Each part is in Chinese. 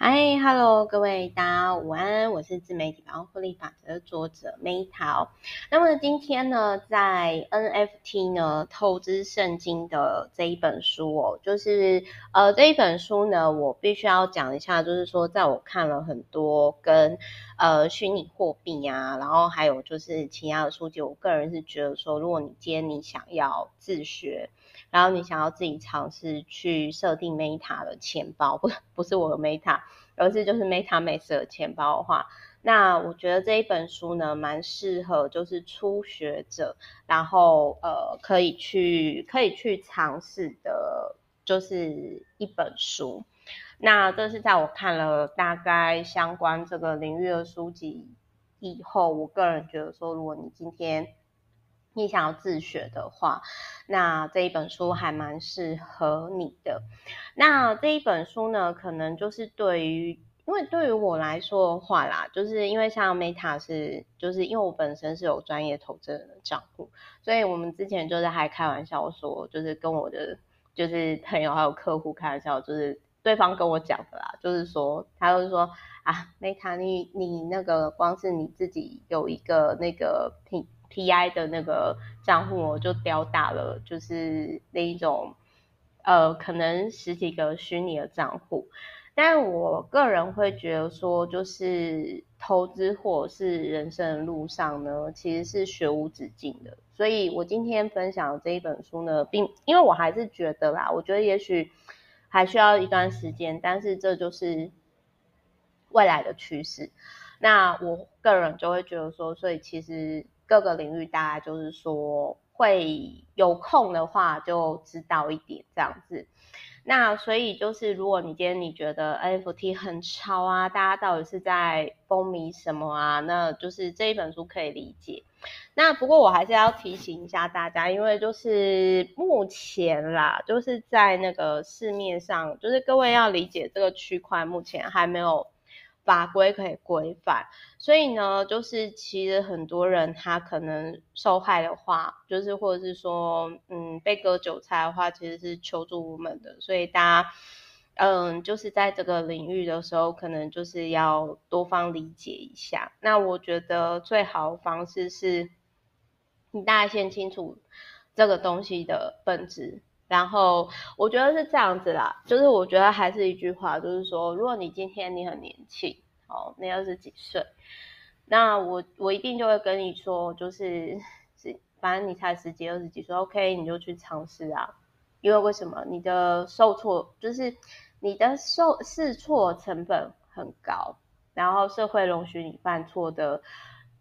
嗨哈喽各位大家午安，我是自媒体百万获利法则的作者 Meta。那么今天呢，在 NFT 呢投资圣经的这一本书哦，就是呃这一本书呢，我必须要讲一下，就是说在我看了很多跟呃虚拟货币啊，然后还有就是其他的书籍，我个人是觉得说，如果你今天你想要自学。然后你想要自己尝试去设定 Meta 的钱包，不不是我的 Meta，而是就是 MetaMask 的钱包的话，那我觉得这一本书呢，蛮适合就是初学者，然后呃可以去可以去尝试的，就是一本书。那这是在我看了大概相关这个领域的书籍以后，我个人觉得说，如果你今天你想要自学的话，那这一本书还蛮适合你的。那这一本书呢，可能就是对于，因为对于我来说的话啦，就是因为像 Meta 是，就是因为我本身是有专业投资人的账户，所以我们之前就是还开玩笑说，就是跟我的就是朋友还有客户开玩笑，就是对方跟我讲的啦，就是说他就是说啊，Meta 你你那个光是你自己有一个那个品。TI 的那个账户我就吊打了，就是那一种，呃，可能十几个虚拟的账户，但我个人会觉得说，就是投资或者是人生的路上呢，其实是学无止境的。所以我今天分享的这一本书呢，并因为我还是觉得啦，我觉得也许还需要一段时间，但是这就是未来的趋势。那我个人就会觉得说，所以其实。各个领域，大概就是说会有空的话就知道一点这样子。那所以就是，如果你今天你觉得 NFT 很潮啊，大家到底是在风靡什么啊？那就是这一本书可以理解。那不过我还是要提醒一下大家，因为就是目前啦，就是在那个市面上，就是各位要理解这个区块目前还没有。法规可以规范，所以呢，就是其实很多人他可能受害的话，就是或者是说，嗯，被割韭菜的话，其实是求助无门的。所以大家，嗯，就是在这个领域的时候，可能就是要多方理解一下。那我觉得最好的方式是，你大概先清楚这个东西的本质。然后我觉得是这样子啦，就是我觉得还是一句话，就是说，如果你今天你很年轻，哦，你二十几岁，那我我一定就会跟你说，就是是反正你才十几二十几岁，OK，你就去尝试啊，因为为什么？你的受挫就是你的受试错成本很高，然后社会容许你犯错的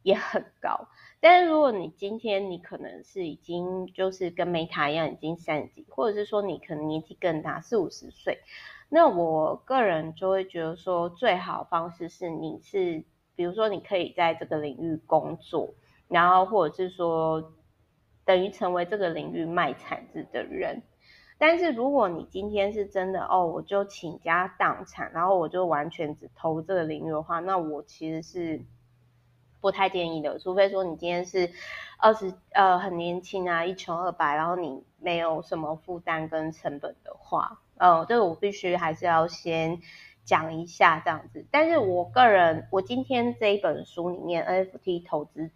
也很高。但是如果你今天你可能是已经就是跟 Meta 一样已经三十几，或者是说你可能年纪更大四五十岁，那我个人就会觉得说最好方式是你是比如说你可以在这个领域工作，然后或者是说等于成为这个领域卖铲子的人。但是如果你今天是真的哦，我就倾家荡产，然后我就完全只投这个领域的话，那我其实是。不太建议的，除非说你今天是二十呃很年轻啊，一穷二白，然后你没有什么负担跟成本的话，呃，这个我必须还是要先讲一下这样子。但是我个人，我今天这一本书里面 NFT 投资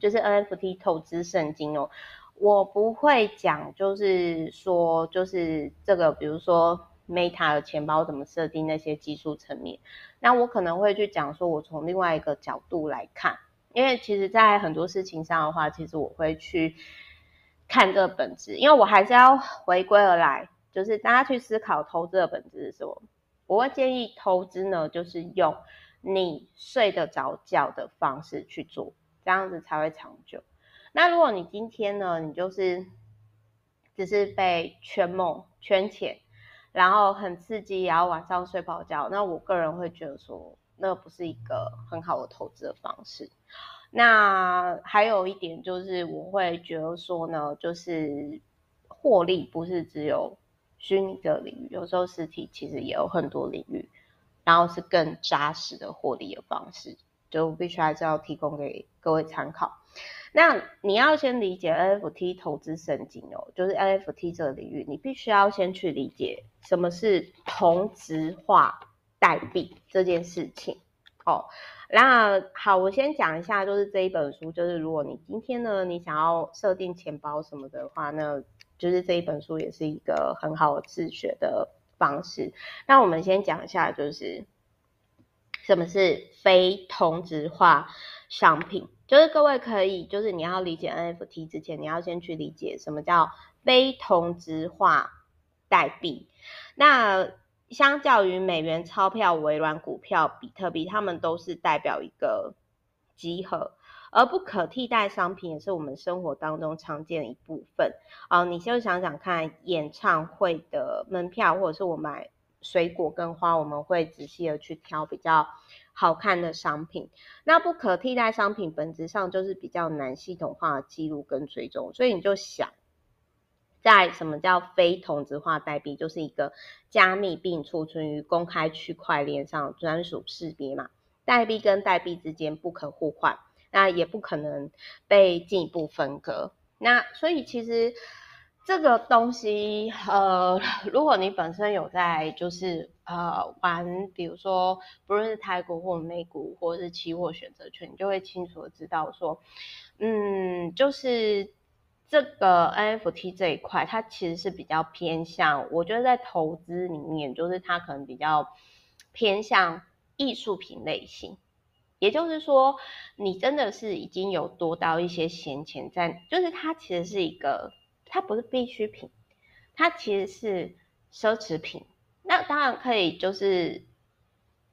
就是 NFT 投资圣经哦，我不会讲，就是说就是这个，比如说 Meta 的钱包怎么设定那些技术层面。那我可能会去讲说，我从另外一个角度来看，因为其实，在很多事情上的话，其实我会去看这个本质，因为我还是要回归而来，就是大家去思考投资的本质是什么。我会建议投资呢，就是用你睡得着觉的方式去做，这样子才会长久。那如果你今天呢，你就是只是被圈梦圈钱。然后很刺激，然后晚上睡不好觉。那我个人会觉得说，那不是一个很好的投资的方式。那还有一点就是，我会觉得说呢，就是获利不是只有虚拟的领域，有时候实体其实也有很多领域，然后是更扎实的获利的方式，就必须还是要提供给各位参考。那你要先理解 NFT 投资神经哦，就是 NFT 这个领域，你必须要先去理解什么是同质化代币这件事情。哦，那好，我先讲一下，就是这一本书，就是如果你今天呢，你想要设定钱包什么的话，那就是这一本书也是一个很好自学的方式。那我们先讲一下，就是什么是非同质化商品，就是各位可以，就是你要理解 NFT 之前，你要先去理解什么叫非同质化代币。那相较于美元钞票、微软股票、比特币，它们都是代表一个集合，而不可替代商品也是我们生活当中常见的一部分。啊、你就想想看，演唱会的门票，或者是我买水果跟花，我们会仔细的去挑比较好看的商品。那不可替代商品本质上就是比较难系统化的记录跟追踪，所以你就想。在什么叫非同质化代币？就是一个加密并储存于公开区块链上专属识别嘛，代币跟代币之间不可互换，那也不可能被进一步分割。那所以其实这个东西，呃，如果你本身有在就是呃玩，比如说不论是台股或美股或者是期货选择权，你就会清楚的知道说，嗯，就是。这个 NFT 这一块，它其实是比较偏向，我觉得在投资里面，就是它可能比较偏向艺术品类型。也就是说，你真的是已经有多到一些闲钱在，就是它其实是一个，它不是必需品，它其实是奢侈品。那当然可以，就是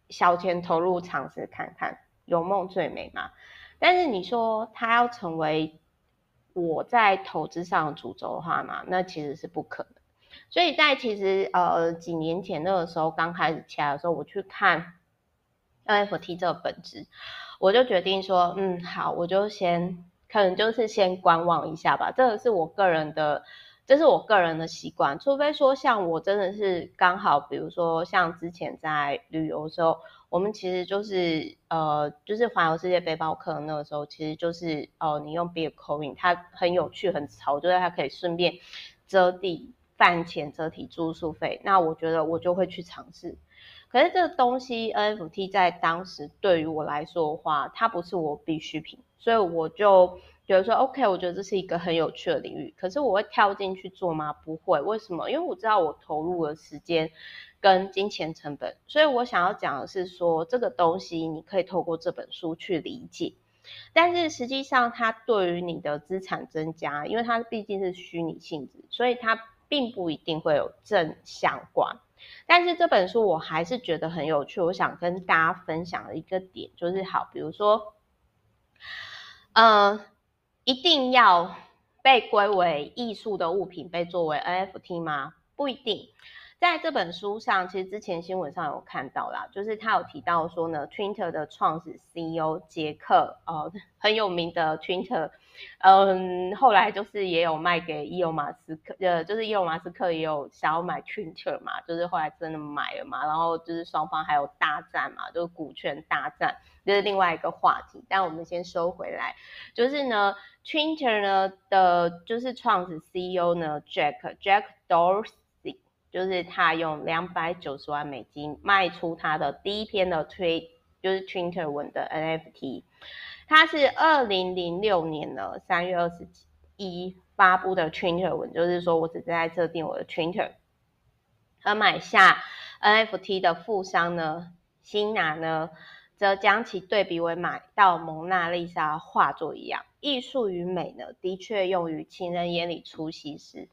小钱投入尝试看看，有梦最美嘛。但是你说它要成为。我在投资上主轴的话嘛，那其实是不可能。所以在其实呃几年前那个时候刚开始起来的时候，我去看 NFT 这个本质，我就决定说，嗯，好，我就先可能就是先观望一下吧。这个是我个人的，这是我个人的习惯。除非说像我真的是刚好，比如说像之前在旅游的时候。我们其实就是呃，就是环游世界背包客那个时候，其实就是哦、你用 b i c o i n 它很有趣很潮，就是它可以顺便折抵饭钱、折抵住宿费。那我觉得我就会去尝试。可是这个东西 NFT 在当时对于我来说的话，它不是我必需品，所以我就觉得说 OK，我觉得这是一个很有趣的领域。可是我会跳进去做吗？不会。为什么？因为我知道我投入的时间。跟金钱成本，所以我想要讲的是说，这个东西你可以透过这本书去理解，但是实际上它对于你的资产增加，因为它毕竟是虚拟性质，所以它并不一定会有正相关。但是这本书我还是觉得很有趣，我想跟大家分享的一个点就是，好，比如说，呃，一定要被归为艺术的物品被作为 NFT 吗？不一定。在这本书上，其实之前新闻上有看到啦，就是他有提到说呢，Twitter 的创始 CEO 杰克，呃，很有名的 Twitter，嗯，后来就是也有卖给伊隆马斯克，呃，就是伊隆马斯克也有想要买 Twitter 嘛，就是后来真的买了嘛，然后就是双方还有大战嘛，就是股权大战，这是另外一个话题。但我们先收回来，就是呢，Twitter 呢的，就是创始 CEO 呢，Jack Jack Dorsey。就是他用两百九十万美金卖出他的第一篇的推，就是 Twitter 文的 NFT。他是二零零六年的三月二十一发布的 Twitter 文，就是说我只是在设定我的 Twitter。而买下 NFT 的富商呢，辛纳呢，则将其对比为买到蒙娜丽莎画作一样。艺术与美呢，的确用于情人眼里出西施。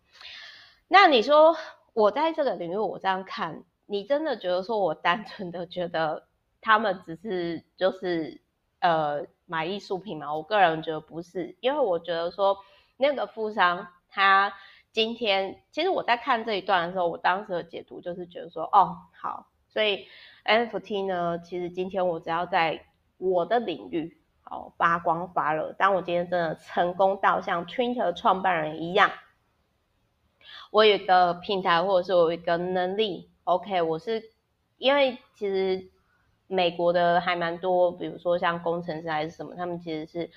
那你说？我在这个领域，我这样看，你真的觉得说我单纯的觉得他们只是就是呃买艺术品吗？我个人觉得不是，因为我觉得说那个富商他今天，其实我在看这一段的时候，我当时的解读就是觉得说，哦，好，所以 NFT 呢，其实今天我只要在我的领域好发光发热，当我今天真的成功到像 Twitter 创办人一样。我有一个平台，或者是我有一个能力，OK，我是因为其实美国的还蛮多，比如说像工程师还是什么，他们其实是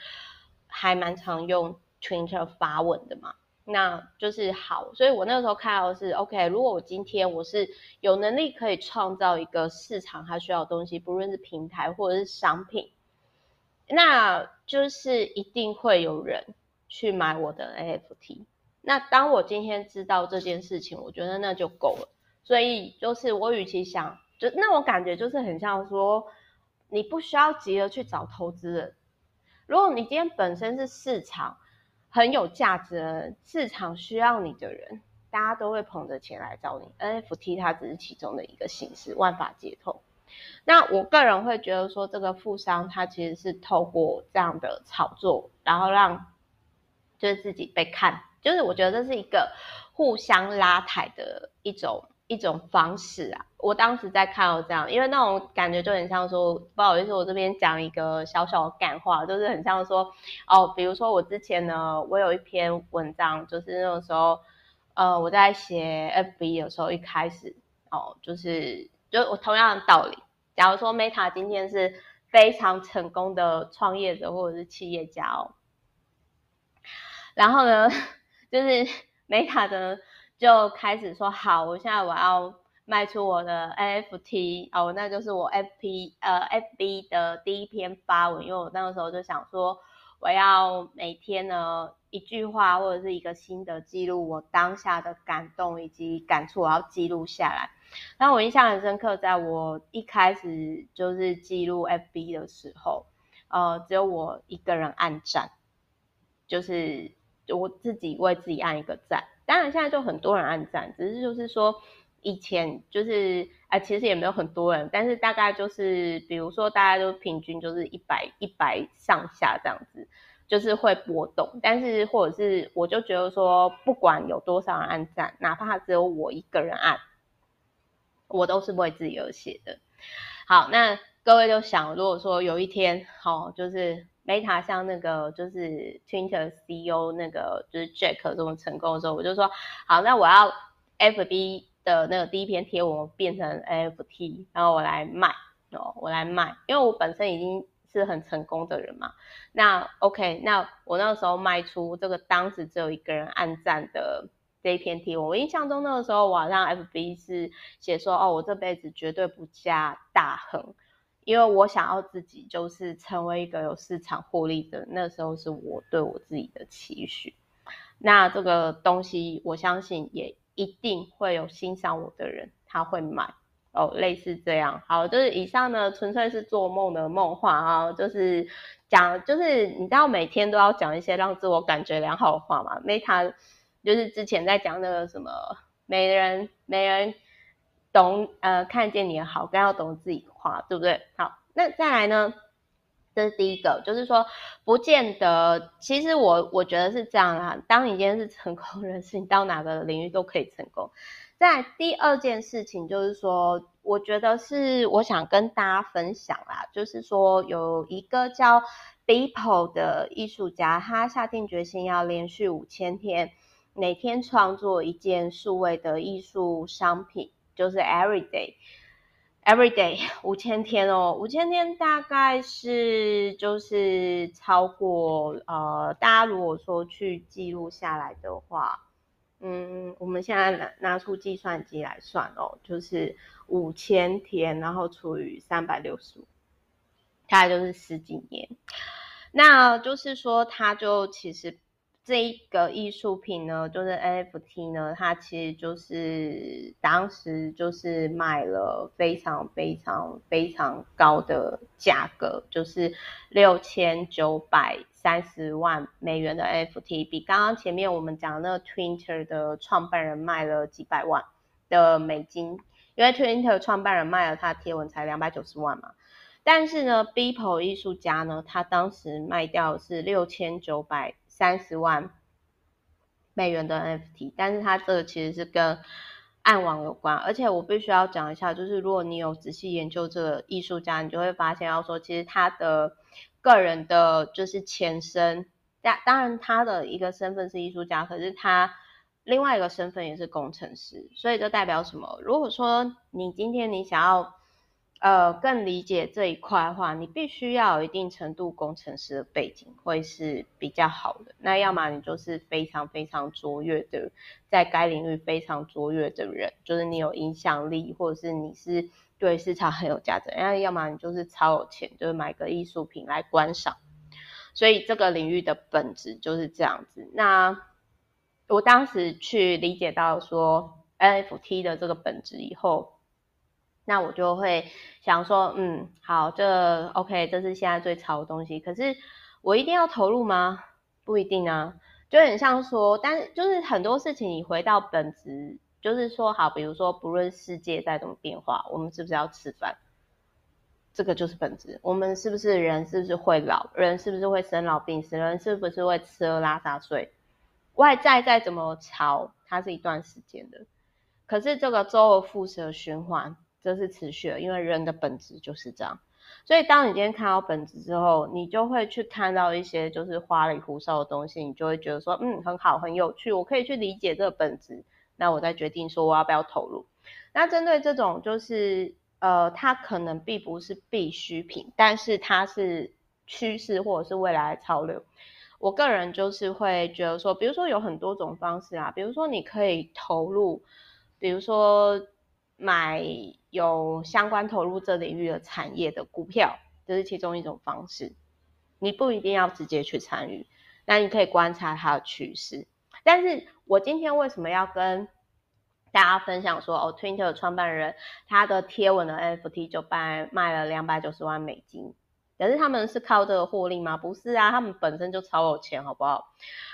还蛮常用 Twitter 发文的嘛。那就是好。所以我那个时候看到的是，OK，如果我今天我是有能力可以创造一个市场，它需要的东西，不论是平台或者是商品，那就是一定会有人去买我的 NFT。那当我今天知道这件事情，我觉得那就够了。所以就是我与其想，就那我感觉就是很像说，你不需要急着去找投资人。如果你今天本身是市场很有价值的，市场需要你的人，大家都会捧着钱来找你。NFT 它只是其中的一个形式，万法皆通。那我个人会觉得说，这个富商他其实是透过这样的炒作，然后让就是自己被看。就是我觉得这是一个互相拉抬的一种一种方式啊。我当时在看到这样，因为那种感觉就很像说，不好意思，我这边讲一个小小的感话，就是很像说，哦，比如说我之前呢，我有一篇文章，就是那个时候，呃，我在写 FB 的时候，一开始哦，就是就我同样的道理，假如说 Meta 今天是非常成功的创业者或者是企业家哦，然后呢，就是 Meta 的就开始说好，我现在我要卖出我的 NFT 哦，那就是我 FP 呃 FB 的第一篇发文，因为我那个时候就想说，我要每天呢一句话或者是一个心得记录我当下的感动以及感触，我要记录下来。那我印象很深刻，在我一开始就是记录 FB 的时候，呃，只有我一个人按赞，就是。我自己为自己按一个赞，当然现在就很多人按赞，只是就是说以前就是啊、其实也没有很多人，但是大概就是比如说大家都平均就是一百一百上下这样子，就是会波动，但是或者是我就觉得说，不管有多少人按赞，哪怕只有我一个人按，我都是为自己而写的。好，那各位就想，如果说有一天，好、就是。Meta 像那个就是 Twitter CEO 那个就是 Jack 这么成功的时候，我就说好，那我要 FB 的那个第一篇贴文变成 NFT，然后我来卖哦，我来卖，因为我本身已经是很成功的人嘛。那 OK，那我那个时候卖出这个当时只有一个人按赞的这一篇贴，我印象中那个时候我好像 FB 是写说哦，我这辈子绝对不嫁大亨。因为我想要自己就是成为一个有市场获利的，那时候是我对我自己的期许。那这个东西，我相信也一定会有欣赏我的人，他会买哦，类似这样。好，就是以上呢，纯粹是做梦的梦话啊，就是讲，就是你知道每天都要讲一些让自我感觉良好的话嘛。Meta 就是之前在讲那个什么，没人没人。懂呃，看见你的好，更要懂自己对不对？好，那再来呢？这是第一个，就是说，不见得。其实我我觉得是这样啊。当你今天是成功人士，你到哪个领域都可以成功。再来第二件事情就是说，我觉得是我想跟大家分享啦，就是说有一个叫 Beeple 的艺术家，他下定决心要连续五千天，每天创作一件数位的艺术商品。就是 Everyday Every day 五千天哦，五千天大概是就是超过呃，大家如果说去记录下来的话，嗯，我们现在拿拿出计算机来算哦，就是五千天，然后除以三百六十五，大概就是十几年。那就是说，它就其实。这一个艺术品呢，就是 NFT 呢，它其实就是当时就是卖了非常非常非常高的价格，就是六千九百三十万美元的 NFT，比刚刚前面我们讲的那个 Twitter 的创办人卖了几百万的美金，因为 Twitter 创办人卖了他的贴文才两百九十万嘛，但是呢，Beeple 艺术家呢，他当时卖掉是六千九百。三十万美元的 NFT，但是它这个其实是跟暗网有关，而且我必须要讲一下，就是如果你有仔细研究这个艺术家，你就会发现，要说其实他的个人的就是前身，当当然他的一个身份是艺术家，可是他另外一个身份也是工程师，所以这代表什么？如果说你今天你想要呃更理解这一块的话，你必须要有一定程度工程师的背景，会是比较好的。那要么你就是非常非常卓越的，在该领域非常卓越的人，就是你有影响力，或者是你是对市场很有价值。那要么你就是超有钱，就是买个艺术品来观赏。所以这个领域的本质就是这样子。那我当时去理解到说 NFT 的这个本质以后，那我就会想说，嗯，好，这 OK，这是现在最潮的东西。可是我一定要投入吗？不一定啊，就很像说，但是就是很多事情你回到本质，就是说，好，比如说不论世界再怎么变化，我们是不是要吃饭？这个就是本质，我们是不是人？是不是会老？人是不是会生老病死？人是不是会吃喝拉撒睡？外在再怎么潮，它是一段时间的。可是这个周而复始的循环，这是持续的，因为人的本质就是这样。所以当你今天看到本质之后，你就会去看到一些就是花里胡哨的东西，你就会觉得说，嗯，很好，很有趣，我可以去理解这个本质。那我再决定说我要不要投入。那针对这种就是。呃，它可能并不是必需品，但是它是趋势或者是未来的潮流。我个人就是会觉得说，比如说有很多种方式啊，比如说你可以投入，比如说买有相关投入这领域的产业的股票，这是其中一种方式。你不一定要直接去参与，那你可以观察它的趋势。但是我今天为什么要跟大家分享说，哦，Twitter 创办人他的贴文的 NFT 就卖卖了两百九十万美金，可是他们是靠这个获利吗？不是啊，他们本身就超有钱，好不好？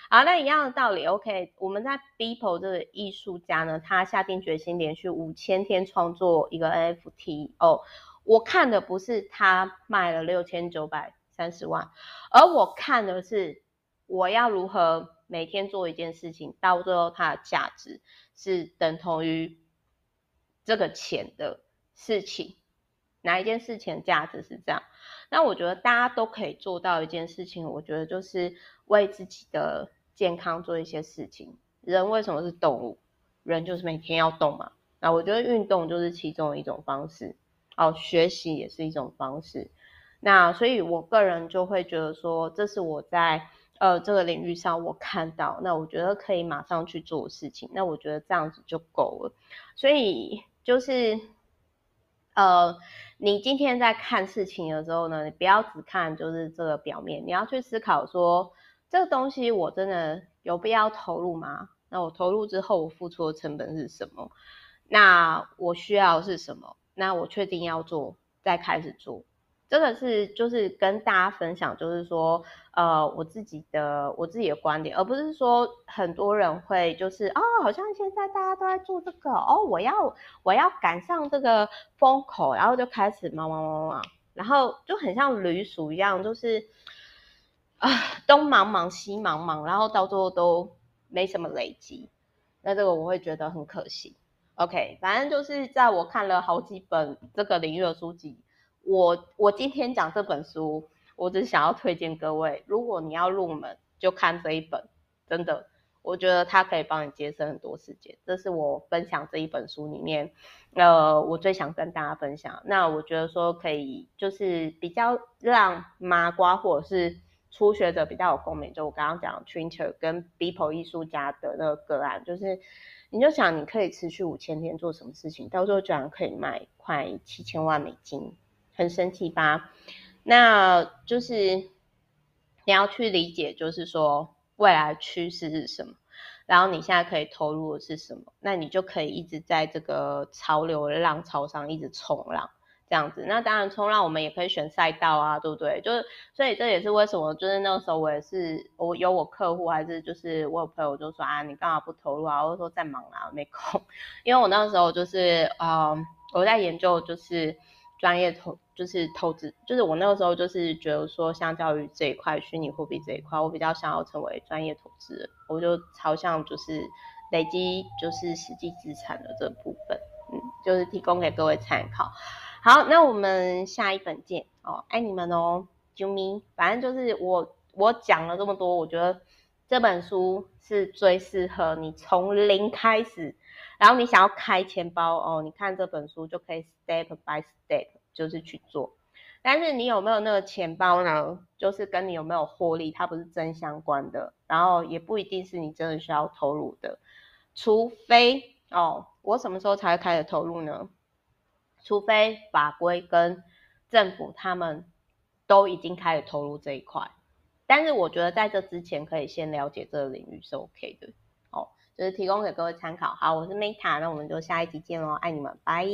好，那一样的道理，OK，我们在 Beeple 这个艺术家呢，他下定决心连续五千天创作一个 NFT 哦，我看的不是他卖了六千九百三十万，而我看的是我要如何每天做一件事情，到最后它的价值。是等同于这个钱的事情，哪一件事情的价值是这样？那我觉得大家都可以做到一件事情，我觉得就是为自己的健康做一些事情。人为什么是动物？人就是每天要动嘛。那我觉得运动就是其中一种方式，哦，学习也是一种方式。那所以我个人就会觉得说，这是我在。呃，这个领域上我看到，那我觉得可以马上去做事情，那我觉得这样子就够了。所以就是，呃，你今天在看事情的时候呢，你不要只看就是这个表面，你要去思考说，这个东西我真的有必要投入吗？那我投入之后，我付出的成本是什么？那我需要是什么？那我确定要做，再开始做。这个是就是跟大家分享，就是说，呃，我自己的我自己的观点，而不是说很多人会就是哦，好像现在大家都在做这个哦，我要我要赶上这个风口，然后就开始忙忙忙忙，然后就很像驴鼠一样，就是啊、东忙忙西忙忙，然后到最后都没什么累积，那这个我会觉得很可惜。OK，反正就是在我看了好几本这个领域的书籍。我我今天讲这本书，我只想要推荐各位，如果你要入门，就看这一本，真的，我觉得它可以帮你节省很多时间。这是我分享这一本书里面，呃，我最想跟大家分享。那我觉得说可以，就是比较让麻瓜或者是初学者比较有共鸣。就我刚刚讲 Twitter 跟 Beeple 艺术家的那个个案，就是你就想你可以持续五千天做什么事情，到时候居然可以卖快七千万美金。很神奇吧？那就是你要去理解，就是说未来趋势是什么，然后你现在可以投入的是什么，那你就可以一直在这个潮流浪潮上一直冲浪，这样子。那当然冲浪我们也可以选赛道啊，对不对？就是所以这也是为什么，就是那个时候我也是我有我客户，还是就是我有朋友就说啊，你干嘛不投入啊？我说在忙啊，没空。因为我那时候就是呃我在研究就是。专业投就是投资，就是我那个时候就是觉得说，相较于这一块虚拟货币这一块，我比较想要成为专业投资人，我就朝向就是累积就是实际资产的这部分，嗯，就是提供给各位参考。好，那我们下一本见哦，爱你们哦，啾咪。反正就是我我讲了这么多，我觉得这本书是最适合你从零开始。然后你想要开钱包哦，你看这本书就可以 step by step 就是去做。但是你有没有那个钱包呢？就是跟你有没有获利，它不是正相关的，然后也不一定是你真的需要投入的，除非哦，我什么时候才会开始投入呢？除非法规跟政府他们都已经开始投入这一块，但是我觉得在这之前可以先了解这个领域是 OK 的，哦，就是提供给各位参考。好，我是 Meta，那我们就下一集见喽，爱你们，拜。